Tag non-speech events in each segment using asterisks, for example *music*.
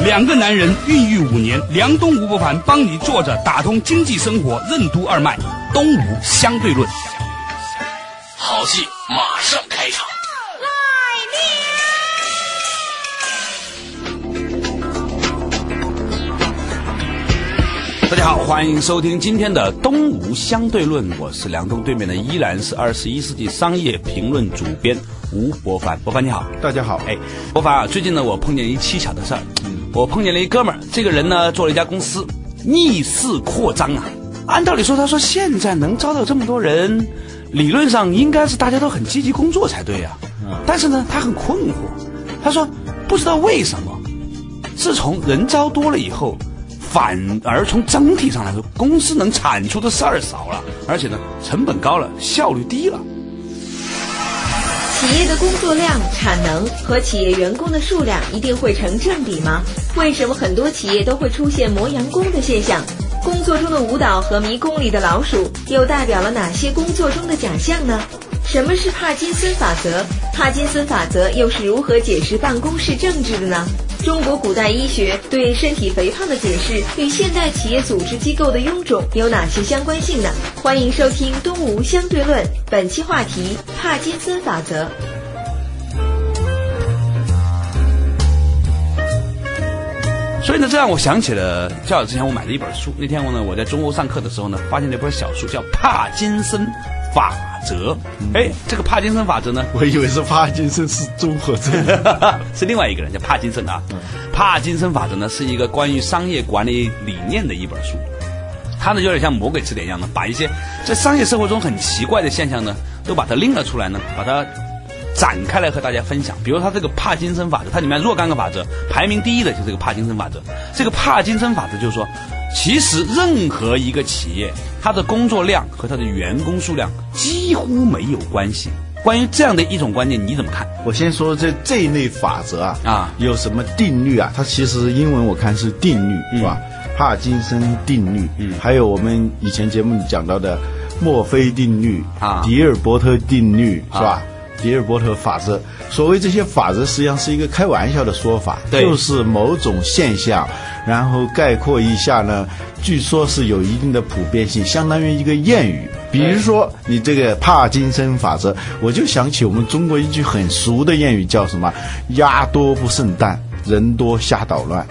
两个男人孕育五年，梁东吴伯凡帮你坐着打通经济生活任督二脉，东吴相对论。好戏马上开场。大家好，欢迎收听今天的东吴相对论，我是梁东，对面的依然是二十一世纪商业评论主编吴伯凡。伯凡你好，大家好。哎，伯凡啊，最近呢，我碰见一蹊跷的事儿，我碰见了一哥们儿，这个人呢，做了一家公司，逆势扩张啊。按道理说，他说现在能招到这么多人，理论上应该是大家都很积极工作才对呀。但是呢，他很困惑，他说不知道为什么，自从人招多了以后。反而从整体上来说，公司能产出的事儿少了，而且呢，成本高了，效率低了。企业的工作量、产能和企业员工的数量一定会成正比吗？为什么很多企业都会出现磨洋工的现象？工作中的舞蹈和迷宫里的老鼠又代表了哪些工作中的假象呢？什么是帕金森法则？帕金森法则又是如何解释办公室政治的呢？中国古代医学对身体肥胖的解释与现代企业组织机构的臃肿有哪些相关性呢？欢迎收听《东吴相对论》，本期话题：帕金森法则。所以呢，这让我想起了较早之前我买的一本书。那天我呢，我在中欧上课的时候呢，发现了一本小书，叫《帕金森法则》。哎，这个帕金森法则呢，我以为是帕金森是综合症，*laughs* 是另外一个人叫帕金森啊。帕金森法则呢，是一个关于商业管理理念的一本书。它呢，有点像魔鬼词典一样的，把一些在商业生活中很奇怪的现象呢，都把它拎了出来呢，把它。展开来和大家分享，比如他这个帕金森法则，它里面若干个法则，排名第一的就是这个帕金森法则。这个帕金森法则就是说，其实任何一个企业，它的工作量和他的员工数量几乎没有关系。关于这样的一种观念，你怎么看？我先说这这一类法则啊，啊，有什么定律啊？它其实英文我看是定律，是吧？帕金森定律，嗯，还有我们以前节目里讲到的墨菲定律啊，迪尔伯特定律，是吧？迪尔伯特法则，所谓这些法则实际上是一个开玩笑的说法，就是某种现象，然后概括一下呢，据说是有一定的普遍性，相当于一个谚语。比如说你这个帕金森法则，我就想起我们中国一句很俗的谚语，叫什么“鸭多不胜蛋，人多瞎捣乱”。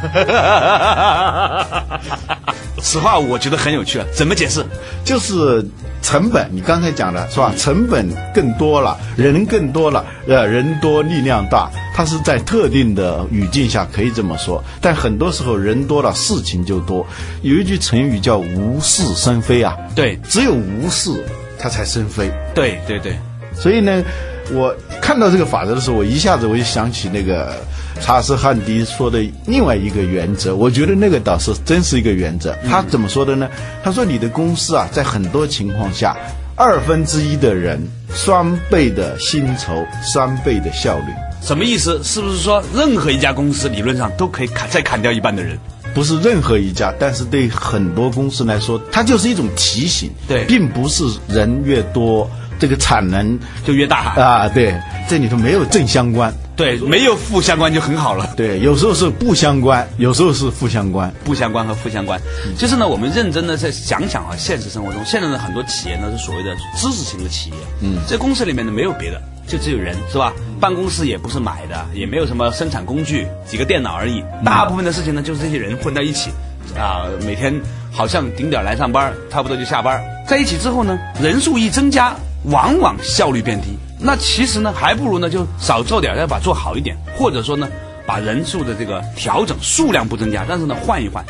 *laughs* 此话我觉得很有趣啊，怎么解释？就是。成本，你刚才讲的是吧？成本更多了，人更多了，呃，人多力量大，它是在特定的语境下可以这么说。但很多时候人多了，事情就多。有一句成语叫“无事生非”啊，对，只有无事，它才生非。对对对，所以呢，我看到这个法则的时候，我一下子我就想起那个。查尔斯汉迪说的另外一个原则，我觉得那个倒是真是一个原则。他怎么说的呢？他说：“你的公司啊，在很多情况下，二分之一的人，双倍的薪酬，三倍的效率。”什么意思？是不是说任何一家公司理论上都可以砍再砍掉一半的人？不是任何一家，但是对很多公司来说，它就是一种提醒。对，并不是人越多，这个产能就越大啊。对，这里头没有正相关。对，没有负相关就很好了。对，有时候是不相关，有时候是负相关，不相关和负相关。就是呢，我们认真的在想想啊，现实生活中，现在的很多企业呢是所谓的知识型的企业。嗯，在公司里面呢没有别的，就只有人，是吧？办公室也不是买的，也没有什么生产工具，几个电脑而已。大部分的事情呢，就是这些人混在一起，啊，每天好像顶点来上班，差不多就下班。在一起之后呢，人数一增加，往往效率变低。那其实呢，还不如呢就少做点，要把做好一点，或者说呢，把人数的这个调整数量不增加，但是呢换一换，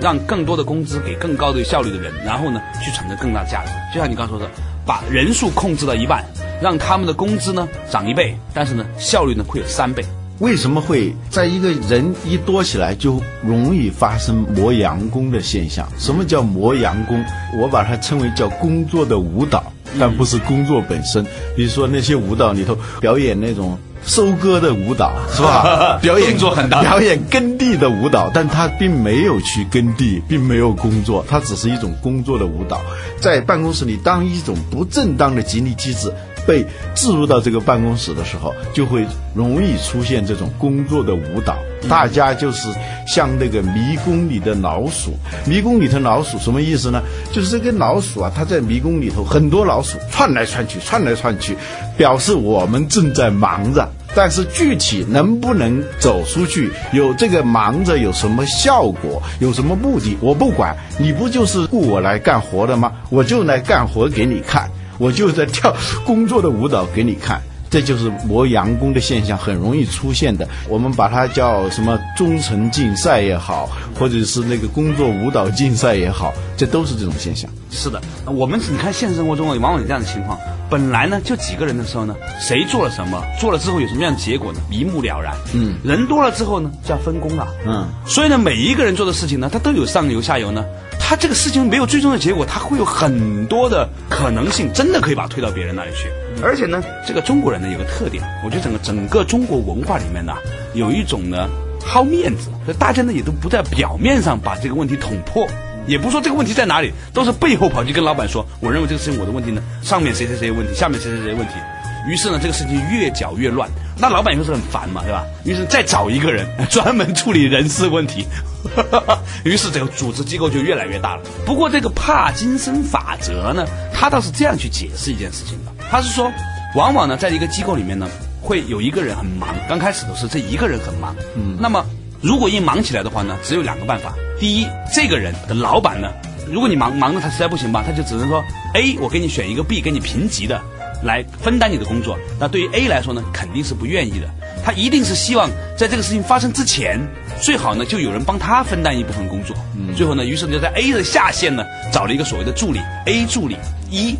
让更多的工资给更高的效率的人，然后呢去产生更大的价值。就像你刚说的，把人数控制到一半，让他们的工资呢涨一倍，但是呢效率呢会有三倍。为什么会在一个人一多起来就容易发生磨洋工的现象？什么叫磨洋工？我把它称为叫工作的舞蹈，但不是工作本身。比如说那些舞蹈里头表演那种收割的舞蹈，是吧？表演做很大，表演耕地的舞蹈，但他并没有去耕地，并没有工作，他只是一种工作的舞蹈，在办公室里当一种不正当的激励机制。被置入到这个办公室的时候，就会容易出现这种工作的舞蹈。大家就是像那个迷宫里的老鼠，迷宫里头老鼠什么意思呢？就是这个老鼠啊，它在迷宫里头，很多老鼠窜来窜去，窜来窜去，表示我们正在忙着。但是具体能不能走出去，有这个忙着有什么效果，有什么目的，我不管。你不就是雇我来干活的吗？我就来干活给你看。我就在跳工作的舞蹈给你看，这就是磨洋工的现象，很容易出现的。我们把它叫什么忠诚竞赛也好，或者是那个工作舞蹈竞赛也好，这都是这种现象。是的，我们你看现实生活中往往有这样的情况，本来呢就几个人的时候呢，谁做了什么，做了之后有什么样的结果呢？一目了然。嗯，人多了之后呢，就要分工了。嗯，所以呢，每一个人做的事情呢，他都有上游下游呢。他这个事情没有最终的结果，他会有很多的可能性，真的可以把它推到别人那里去。而且呢，这个中国人呢有个特点，我觉得整个整个中国文化里面呢，有一种呢好面子，所以大家呢也都不在表面上把这个问题捅破，也不说这个问题在哪里，都是背后跑去跟老板说，我认为这个事情我的问题呢，上面谁谁谁有问题，下面谁谁谁有问题。于是呢，这个事情越搅越乱，那老板以后是很烦嘛，对吧？于是再找一个人 *laughs* 专门处理人事问题，*laughs* 于是这个组织机构就越来越大了。不过这个帕金森法则呢，他倒是这样去解释一件事情的，他是说，往往呢，在一个机构里面呢，会有一个人很忙，刚开始都是这一个人很忙，嗯，那么如果一忙起来的话呢，只有两个办法，第一，这个人的老板呢，如果你忙忙的他实在不行吧，他就只能说，A，我给你选一个 B，给你评级的。来分担你的工作，那对于 A 来说呢，肯定是不愿意的。他一定是希望在这个事情发生之前，最好呢就有人帮他分担一部分工作。最后呢，于是就在 A 的下线呢找了一个所谓的助理 A 助理一，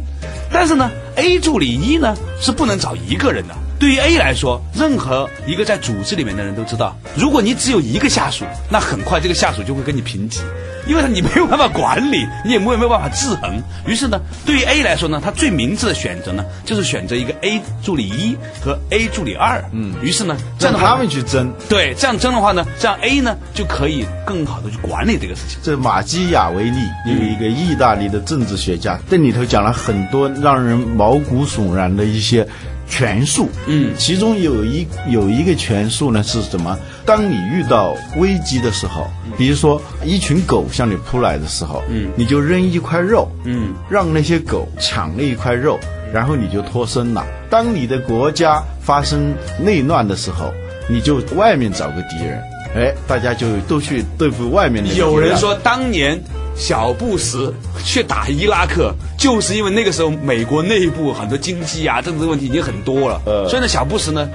但是呢 A 助理一呢是不能找一个人的。对于 A 来说，任何一个在组织里面的人都知道，如果你只有一个下属，那很快这个下属就会跟你平级。因为他你没有办法管理，你也没有没有办法制衡。于是呢，对于 A 来说呢，他最明智的选择呢，就是选择一个 A 助理一和 A 助理二。嗯，于是呢，让他们去争。对，这样争的话呢，这样 A 呢就可以更好的去管理这个事情。这马基雅维利有一个意大利的政治学家，这里头讲了很多让人毛骨悚然的一些。权术，嗯，其中有一有一个权术呢是什么？当你遇到危机的时候，比如说一群狗向你扑来的时候，嗯，你就扔一块肉，嗯，让那些狗抢那一块肉，然后你就脱身了。当你的国家发生内乱的时候，你就外面找个敌人，哎，大家就都去对付外面的。有人说当年。小布什去打伊拉克，就是因为那个时候美国内部很多经济啊、政治问题已经很多了。呃，所以呢，小布什呢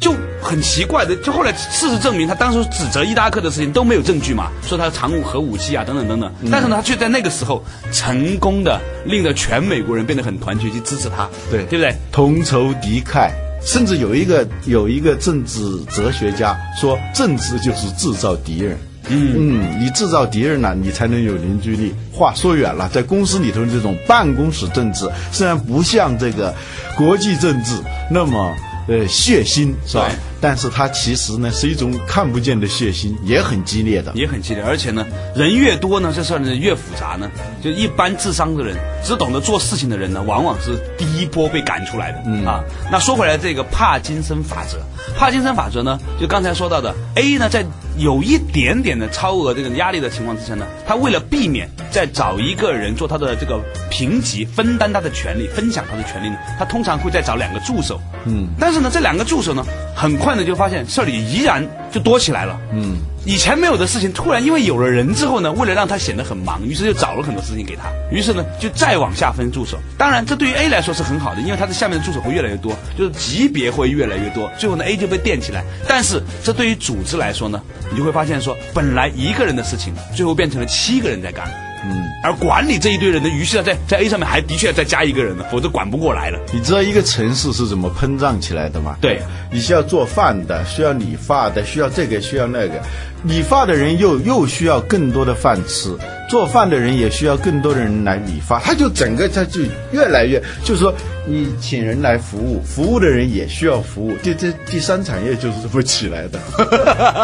就很奇怪的，就后来事实证明，他当时指责伊拉克的事情都没有证据嘛，说他藏武核武器啊等等等等。但是呢，他却在那个时候成功的令得全美国人变得很团结，去支持他。对，对不对？同仇敌忾，甚至有一个有一个政治哲学家说，政治就是制造敌人。嗯，你制造敌人了，你才能有凝聚力。话说远了，在公司里头这种办公室政治，虽然不像这个国际政治那么呃血腥，是吧？但是它其实呢是一种看不见的血腥，也很激烈的，也很激烈。而且呢，人越多呢，这事儿呢越复杂呢。就一般智商的人，只懂得做事情的人呢，往往是第一波被赶出来的啊。那说回来，这个帕金森法则，帕金森法则呢，就刚才说到的 A 呢，在有一点点的超额这个压力的情况之下呢，他为了避免再找一个人做他的这个评级，分担他的权利，分享他的权利呢，他通常会再找两个助手。嗯，但是呢，这两个助手呢，很快呢。就发现这里依然就多起来了。嗯，以前没有的事情，突然因为有了人之后呢，为了让他显得很忙，于是就找了很多事情给他。于是呢，就再往下分助手。当然，这对于 A 来说是很好的，因为他的下面的助手会越来越多，就是级别会越来越多。最后呢，A 就被垫起来。但是这对于组织来说呢，你就会发现说，本来一个人的事情，最后变成了七个人在干。嗯，而管理这一堆人的，于是呢，在在 A 上面还的确要再加一个人呢，否则管不过来了。你知道一个城市是怎么膨胀起来的吗？对，你需要做饭的，需要理发的，需要这个，需要那个。理发的人又又需要更多的饭吃，做饭的人也需要更多的人来理发，他就整个他就越来越，就是说你请人来服务，服务的人也需要服务，这这第三产业就是这么起来的。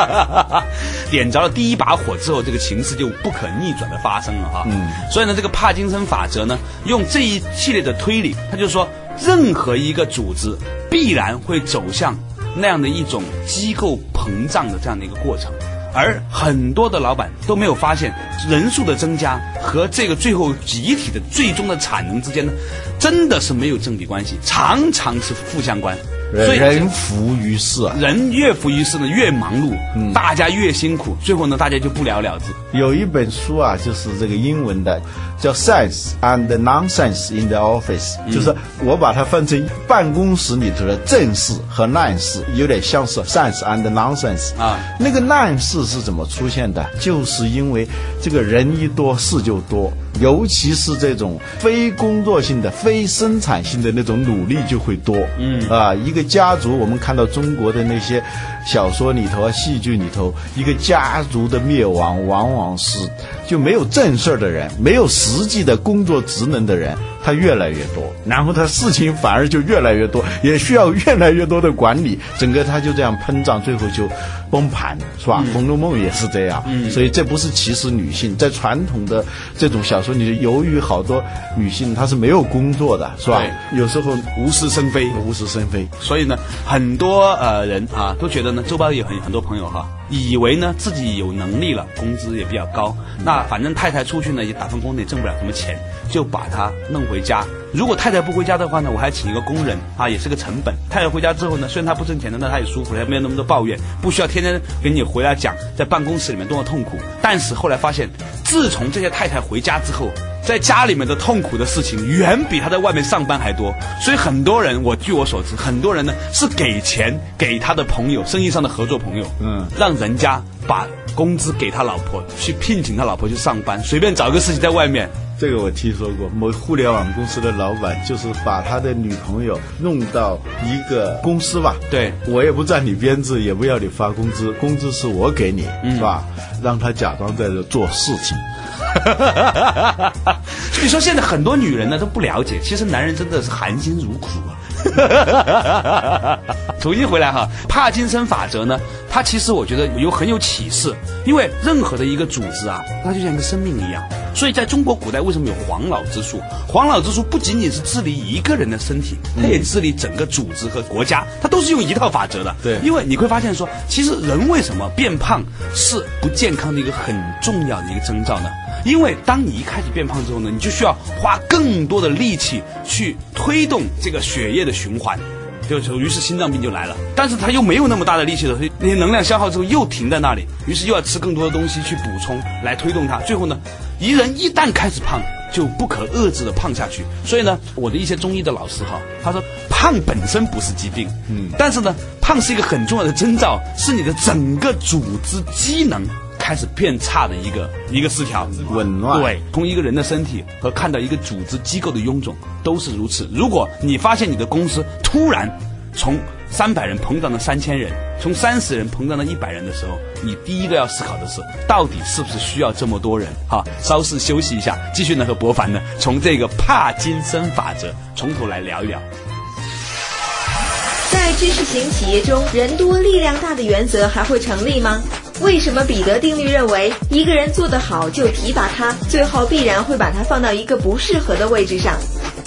*laughs* 点着了第一把火之后，这个情势就不可逆转的发生了哈。嗯，所以呢，这个帕金森法则呢，用这一系列的推理，他就说，任何一个组织必然会走向那样的一种机构膨胀的这样的一个过程。而很多的老板都没有发现，人数的增加和这个最后集体的最终的产能之间呢，真的是没有正比关系，常常是负相关。所以人浮于事，人越浮于事呢，越忙碌，嗯大家越辛苦，最后呢，大家就不了了之。有一本书啊，就是这个英文的，叫《Sense and Nonsense in the Office》，就是我把它分成办公室里头的正事和烂事，有点像是 Sense and Nonsense 啊。那个烂事是怎么出现的？就是因为这个人一多，事就多。尤其是这种非工作性的、非生产性的那种努力就会多。嗯啊，一个家族，我们看到中国的那些小说里头啊、戏剧里头，一个家族的灭亡，往往是就没有正事儿的人，没有实际的工作职能的人。它越来越多，然后它事情反而就越来越多，也需要越来越多的管理，整个它就这样膨胀，最后就崩盘，是吧？《红楼梦》也是这样，嗯所以这不是歧视女性，在传统的这种小说里，由于好多女性她是没有工作的，是吧？有时候无事生非，无事生非，所以呢，很多呃人啊都觉得呢，周包有很很多朋友哈。以为呢自己有能力了，工资也比较高，那反正太太出去呢也打份工也挣不了什么钱，就把她弄回家。如果太太不回家的话呢，我还请一个工人啊，也是个成本。太太回家之后呢，虽然她不挣钱的，那她也舒服了，没有那么多抱怨，不需要天天给你回来讲在办公室里面多么痛苦。但是后来发现，自从这些太太回家之后，在家里面的痛苦的事情远比他在外面上班还多，所以很多人，我据我所知，很多人呢是给钱给他的朋友，生意上的合作朋友，嗯，让人家把工资给他老婆，去聘请他老婆去上班，随便找个事情在外面。这个我听说过，某互联网公司的老板就是把他的女朋友弄到一个公司吧，对我也不占你编制，也不要你发工资，工资是我给你，是吧？让他假装在这做事情。*laughs* 所以说，现在很多女人呢都不了解，其实男人真的是含辛茹苦啊。*laughs* 重新回来哈，帕金森法则呢，它其实我觉得有很有启示，因为任何的一个组织啊，它就像一个生命一样。所以在中国古代，为什么有黄老之术？黄老之术不仅仅是治理一个人的身体，它也治理整个组织和国家，它都是用一套法则的。对，因为你会发现说，其实人为什么变胖是不健康的一个很重要的一个征兆呢？因为当你一开始变胖之后呢，你就需要花更多的力气去推动这个血液的循环，就于是心脏病就来了。但是他又没有那么大的力气了，所以那些能量消耗之后又停在那里，于是又要吃更多的东西去补充来推动它。最后呢，一人一旦开始胖，就不可遏制的胖下去。所以呢，我的一些中医的老师哈，他说胖本身不是疾病，嗯，但是呢，胖是一个很重要的征兆，是你的整个组织机能。开始变差的一个一个失调，紊乱。对，从一个人的身体和看到一个组织机构的臃肿都是如此。如果你发现你的公司突然从三百人膨胀到三千人，从三十人膨胀到一百人的时候，你第一个要思考的是，到底是不是需要这么多人？哈，稍事休息一下，继续呢和博凡呢从这个帕金森法则从头来聊一聊。在知识型企业中，人多力量大的原则还会成立吗？为什么彼得定律认为一个人做得好就提拔他，最后必然会把他放到一个不适合的位置上？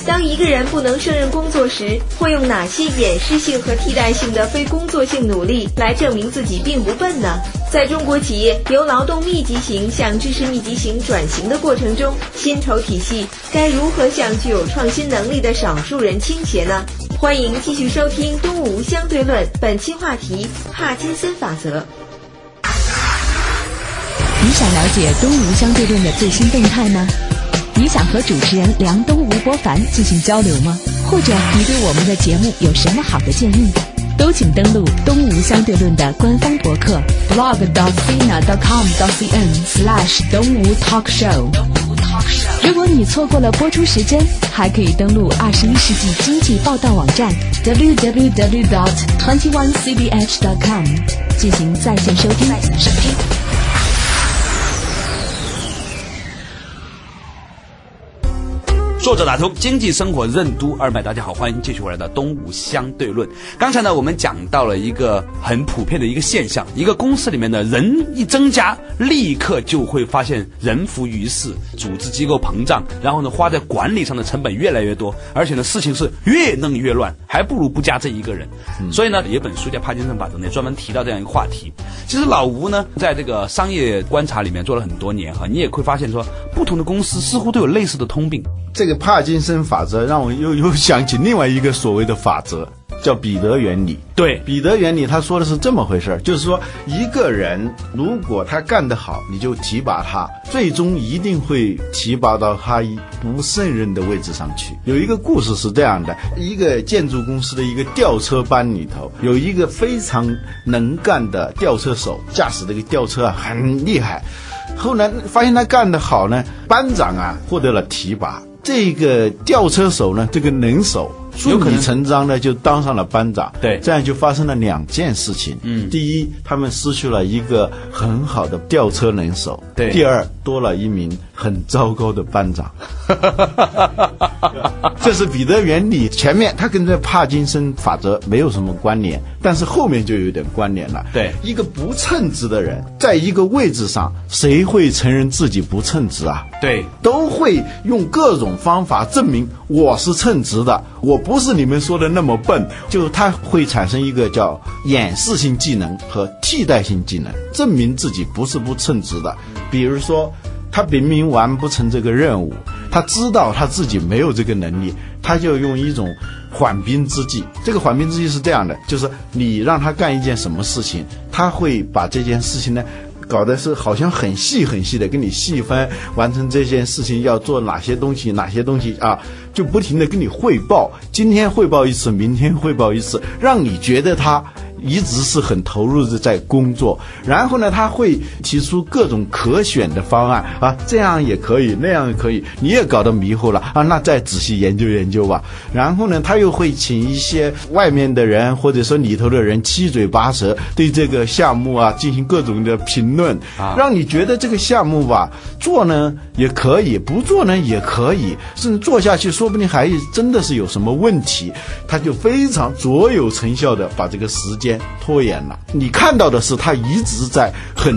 当一个人不能胜任工作时，会用哪些掩饰性和替代性的非工作性努力来证明自己并不笨呢？在中国企业由劳动密集型向知识密集型转型的过程中，薪酬体系该如何向具有创新能力的少数人倾斜呢？欢迎继续收听《东吴相对论》，本期话题：帕金森法则。你想了解东吴相对论的最新动态吗？你想和主持人梁东吴伯凡进行交流吗？或者你对我们的节目有什么好的建议？都请登录东吴相对论的官方博客 blog.dot.sina.dot.com.dot.cn/slash 东吴 talk show。如果你错过了播出时间，还可以登录二十一世纪经济报道网站 www.dot twenty one cbh.com 进行在线收听。作者打通经济生活任督二脉，大家好，欢迎继续回来的东吴相对论。刚才呢，我们讲到了一个很普遍的一个现象：一个公司里面的人一增加，立刻就会发现人浮于事，组织机构膨胀，然后呢，花在管理上的成本越来越多，而且呢，事情是越弄越乱，还不如不加这一个人。所以呢，有本书叫《帕金森法则》，呢，专门提到这样一个话题。其实老吴呢，在这个商业观察里面做了很多年哈，你也会发现说，不同的公司似乎都有类似的通病。这个帕金森法则让我又又想起另外一个所谓的法则，叫彼得原理。对，彼得原理他说的是这么回事儿，就是说一个人如果他干得好，你就提拔他，最终一定会提拔到他不胜任的位置上去。有一个故事是这样的：一个建筑公司的一个吊车班里头，有一个非常能干的吊车手，驾驶这个吊车啊很厉害。后来发现他干得好呢，班长啊获得了提拔。这个吊车手呢，这个能手顺理成章的就当上了班长。对，这样就发生了两件事情。嗯，第一，他们失去了一个很好的吊车能手。对，第二，多了一名很糟糕的班长。*laughs* 这是彼得原理，前面它跟这帕金森法则没有什么关联，但是后面就有点关联了。对，一个不称职的人，在一个位置上，谁会承认自己不称职啊？对，都会用各种方法证明我是称职的，我不是你们说的那么笨。就他会产生一个叫掩饰性技能和替代性技能，证明自己不是不称职的。比如说，他明明完不成这个任务，他知道他自己没有这个能力，他就用一种缓兵之计。这个缓兵之计是这样的，就是你让他干一件什么事情，他会把这件事情呢。搞的是好像很细很细的，跟你细分完成这件事情要做哪些东西，哪些东西啊，就不停的跟你汇报，今天汇报一次，明天汇报一次，让你觉得他。一直是很投入的在工作，然后呢，他会提出各种可选的方案啊，这样也可以，那样也可以，你也搞得迷糊了啊，那再仔细研究研究吧。然后呢，他又会请一些外面的人或者说里头的人七嘴八舌对这个项目啊进行各种的评论啊，让你觉得这个项目吧做呢也可以，不做呢也可以，甚至做下去说不定还真的是有什么问题，他就非常卓有成效的把这个时间。拖延了，你看到的是他一直在很。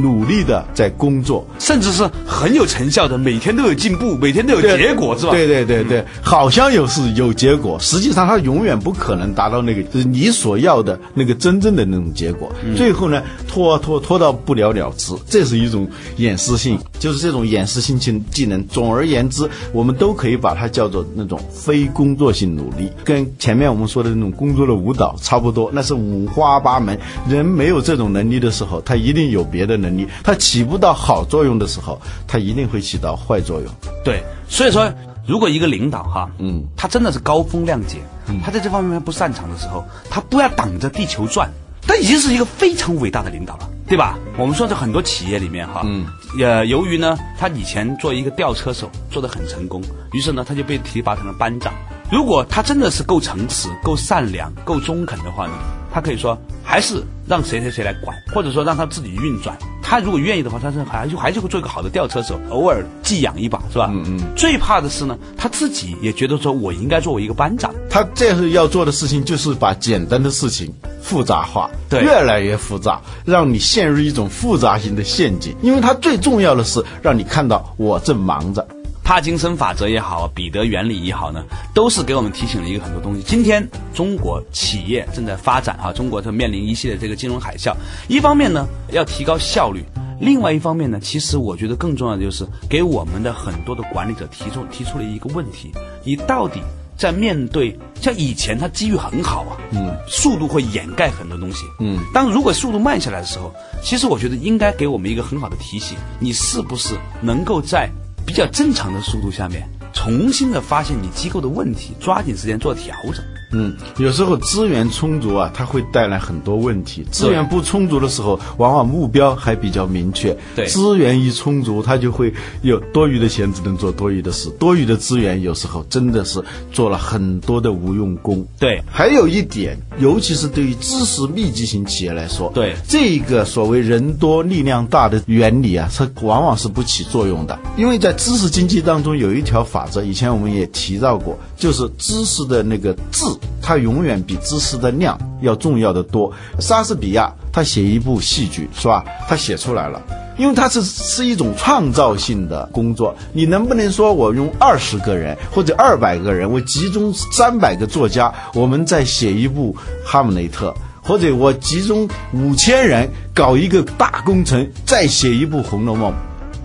努力的在工作，甚至是很有成效的，每天都有进步，每天都有结果，是吧？对对对对，好像有是有结果，实际上他永远不可能达到那个就是你所要的那个真正的那种结果。最后呢，拖拖拖到不了了之，这是一种掩饰性，就是这种掩饰性技技能。总而言之，我们都可以把它叫做那种非工作性努力，跟前面我们说的那种工作的舞蹈差不多，那是五花八门。人没有这种能力的时候，他一定有别的。能力，它起不到好作用的时候，它一定会起到坏作用。对，所以说，如果一个领导哈，嗯，他真的是高风亮节，他在这方面不擅长的时候，他不要挡着地球转，他已经是一个非常伟大的领导了，对吧？我们说在很多企业里面哈，嗯，呃，由于呢，他以前做一个吊车手做的很成功，于是呢，他就被提拔成了班长。如果他真的是够诚实、够善良、够中肯的话呢？他可以说，还是让谁谁谁来管，或者说让他自己运转。他如果愿意的话，他是还就还是会做一个好的吊车手，偶尔寄养一把，是吧？嗯嗯。最怕的是呢，他自己也觉得说我应该作为一个班长。他这是要做的事情，就是把简单的事情复杂化，对，越来越复杂，让你陷入一种复杂型的陷阱。因为他最重要的是让你看到我正忙着。帕金森法则也好，彼得原理也好呢，都是给我们提醒了一个很多东西。今天中国企业正在发展啊，中国正面临一系列这个金融海啸。一方面呢，要提高效率；另外一方面呢，其实我觉得更重要的就是给我们的很多的管理者提出提出了一个问题：你到底在面对像以前它机遇很好啊，嗯，速度会掩盖很多东西，嗯，当如果速度慢下来的时候，其实我觉得应该给我们一个很好的提醒：你是不是能够在比较正常的速度下面，重新的发现你机构的问题，抓紧时间做调整。嗯，有时候资源充足啊，它会带来很多问题；资源不充足的时候，往往目标还比较明确。对，资源一充足，它就会有多余的钱，只能做多余的事。多余的资源有时候真的是做了很多的无用功。对，还有一点，尤其是对于知识密集型企业来说，对这个所谓人多力量大的原理啊，它往往是不起作用的。因为在知识经济当中有一条法则，以前我们也提到过，就是知识的那个质。它永远比知识的量要重要的多。莎士比亚他写一部戏剧是吧？他写出来了，因为他是是一种创造性的工作。你能不能说我用二十个人或者二百个人，我集中三百个作家，我们再写一部《哈姆雷特》，或者我集中五千人搞一个大工程，再写一部《红楼梦》，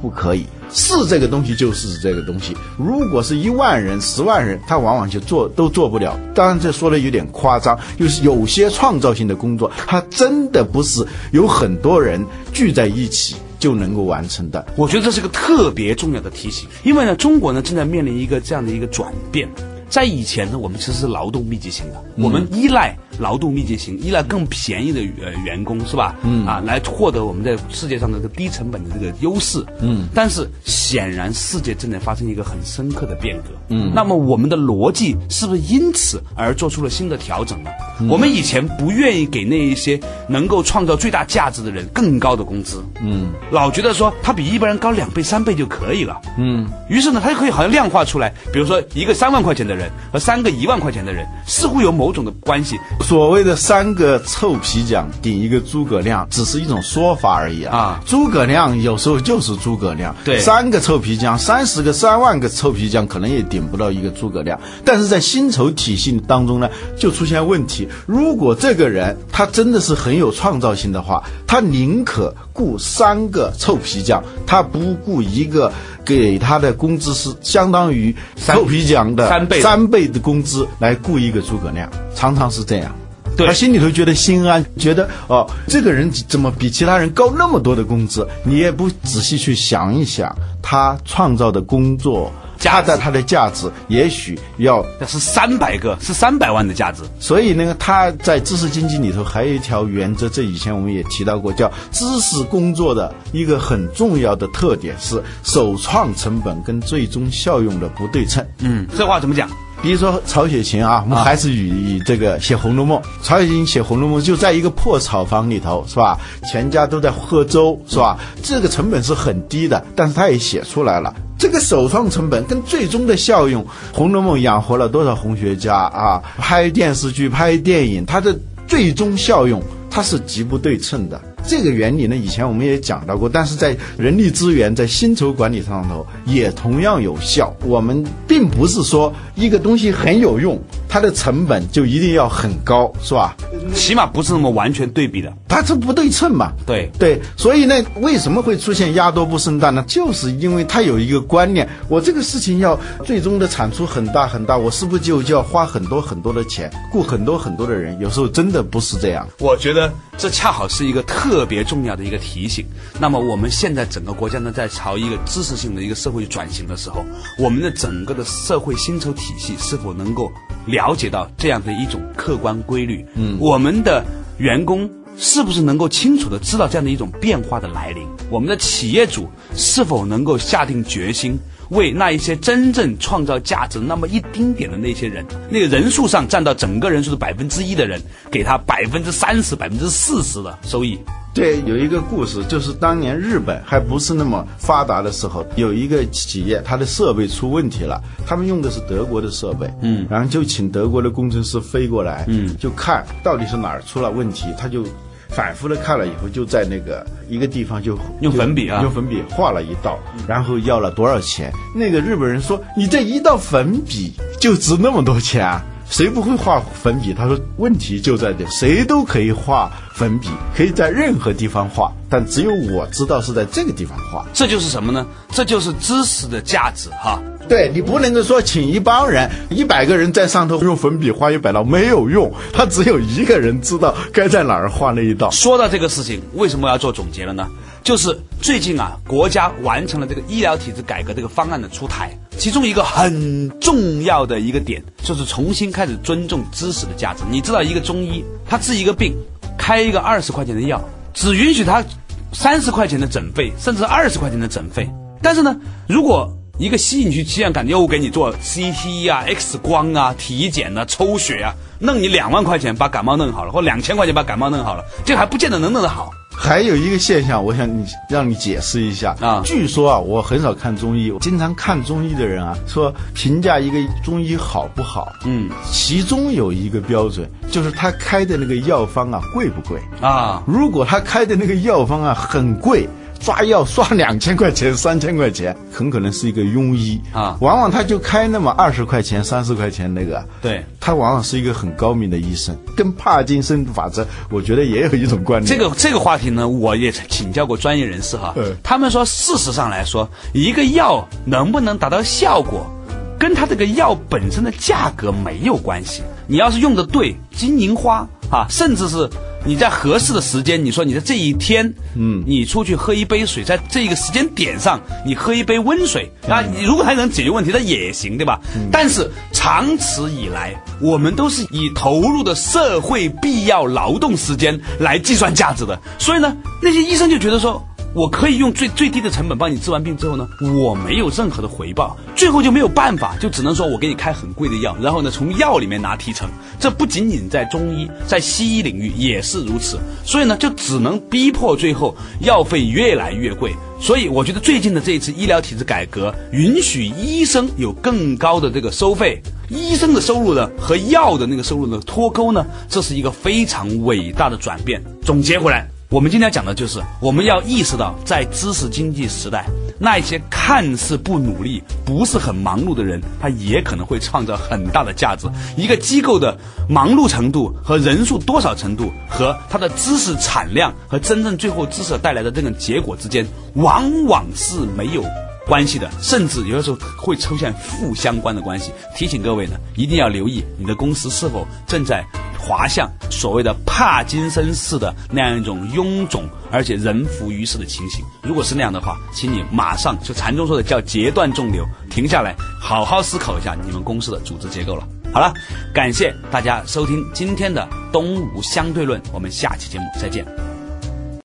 不可以。是这个东西就是这个东西。如果是一万人、十万人，他往往就做都做不了。当然，这说的有点夸张，就是有些创造性的工作，它真的不是有很多人聚在一起就能够完成的。我觉得这是个特别重要的提醒，因为呢，中国呢正在面临一个这样的一个转变。在以前呢，我们其实是劳动密集型的，我们依赖。劳动密集型依赖更便宜的呃员工是吧？嗯啊，来获得我们在世界上的这个低成本的这个优势。嗯，但是显然世界正在发生一个很深刻的变革。嗯，那么我们的逻辑是不是因此而做出了新的调整呢？我们以前不愿意给那一些能够创造最大价值的人更高的工资。嗯，老觉得说他比一般人高两倍三倍就可以了。嗯，于是呢，他就可以好像量化出来，比如说一个三万块钱的人和三个一万块钱的人，似乎有某种的关系。所谓的三个臭皮匠顶一个诸葛亮，只是一种说法而已啊！诸葛亮有时候就是诸葛亮，对，三个臭皮匠，三十个、三万个臭皮匠，可能也顶不到一个诸葛亮。但是在薪酬体系当中呢，就出现问题。如果这个人他真的是很有创造性的话，他宁可雇三个臭皮匠，他不雇一个给他的工资是相当于臭皮匠的三倍三倍的工资来雇一个诸葛亮，常常是这样。他心里头觉得心安，觉得哦，这个人怎么比其他人高那么多的工资？你也不仔细去想一想，他创造的工作，他的它的价值，也许要是三百个，是三百万的价值。所以那个他在知识经济里头还有一条原则，这以前我们也提到过，叫知识工作的一个很重要的特点是首创成本跟最终效用的不对称。嗯，这话怎么讲？比如说曹雪芹啊，我们还是以这个写《红楼梦》。曹雪芹写《红楼梦》就在一个破草房里头，是吧？全家都在喝粥，是吧？这个成本是很低的，但是他也写出来了。这个首创成本跟最终的效用，《红楼梦》养活了多少红学家啊？拍电视剧、拍电影，它的最终效用它是极不对称的。这个原理呢，以前我们也讲到过，但是在人力资源在薪酬管理上头也同样有效。我们并不是说一个东西很有用，它的成本就一定要很高，是吧？起码不是那么完全对比的，它是不对称嘛。对对，所以呢，为什么会出现压多不生蛋呢？就是因为它有一个观念，我这个事情要最终的产出很大很大，我是不是就就要花很多很多的钱，雇很多很多的人？有时候真的不是这样。我觉得这恰好是一个特别重要的一个提醒。那么我们现在整个国家呢，在朝一个知识性的一个社会转型的时候，我们的整个的社会薪酬体系是否能够了解到这样的一种客观规律？嗯，我们的员工是不是能够清楚的知道这样的一种变化的来临？我们的企业主是否能够下定决心，为那一些真正创造价值那么一丁点的那些人，那个人数上占到整个人数的百分之一的人，给他百分之三十、百分之四十的收益？对，有一个故事，就是当年日本还不是那么发达的时候，有一个企业，它的设备出问题了，他们用的是德国的设备，嗯，然后就请德国的工程师飞过来，嗯，就看到底是哪儿出了问题，他就反复的看了以后，就在那个一个地方就用粉笔啊，用粉笔画了一道，然后要了多少钱？那个日本人说：“你这一道粉笔就值那么多钱啊？”谁不会画粉笔？他说问题就在这，谁都可以画粉笔，可以在任何地方画，但只有我知道是在这个地方画。这就是什么呢？这就是知识的价值哈。对你不能够说请一帮人，一百个人在上头用粉笔画一百道没有用，他只有一个人知道该在哪儿画那一道。说到这个事情，为什么要做总结了呢？就是最近啊，国家完成了这个医疗体制改革这个方案的出台，其中一个很重要的一个点，就是重新开始尊重知识的价值。你知道，一个中医他治一个病，开一个二十块钱的药，只允许他三十块钱的诊费，甚至二十块钱的诊费。但是呢，如果一个吸引去医院干又给你做 CT 啊、X 光啊、体检啊、抽血啊，弄你两万块钱把感冒弄好了，或两千块钱把感冒弄好了，这还不见得能弄得好。还有一个现象，我想你让你解释一下啊。据说啊，我很少看中医，经常看中医的人啊，说评价一个中医好不好，嗯，其中有一个标准，就是他开的那个药方啊贵不贵啊？如果他开的那个药方啊很贵。抓药刷两千块钱、三千块钱，很可能是一个庸医啊。往往他就开那么二十块钱、三十块钱那个，对他往往是一个很高明的医生。跟帕金森法则，我觉得也有一种关联。这个这个话题呢，我也请教过专业人士哈，他们说，事实上来说，一个药能不能达到效果，跟他这个药本身的价格没有关系。你要是用的对，金银花啊，甚至是。你在合适的时间，你说你在这一天，嗯，你出去喝一杯水，在这个时间点上，你喝一杯温水啊，你如果还能解决问题，那也行，对吧？但是长此以来，我们都是以投入的社会必要劳动时间来计算价值的，所以呢，那些医生就觉得说。我可以用最最低的成本帮你治完病之后呢，我没有任何的回报，最后就没有办法，就只能说我给你开很贵的药，然后呢从药里面拿提成。这不仅仅在中医，在西医领域也是如此。所以呢，就只能逼迫最后药费越来越贵。所以我觉得最近的这一次医疗体制改革，允许医生有更高的这个收费，医生的收入呢和药的那个收入呢脱钩呢，这是一个非常伟大的转变。总结回来。我们今天讲的就是，我们要意识到，在知识经济时代，那些看似不努力、不是很忙碌的人，他也可能会创造很大的价值。一个机构的忙碌程度和人数多少程度，和他的知识产量和真正最后知识带来的这种结果之间，往往是没有关系的，甚至有的时候会出现负相关的关系。提醒各位呢，一定要留意你的公司是否正在。滑向所谓的帕金森式的那样一种臃肿而且人浮于事的情形，如果是那样的话，请你马上就禅宗说的叫截断纵流，停下来，好好思考一下你们公司的组织结构了。好了，感谢大家收听今天的东吴相对论，我们下期节目再见。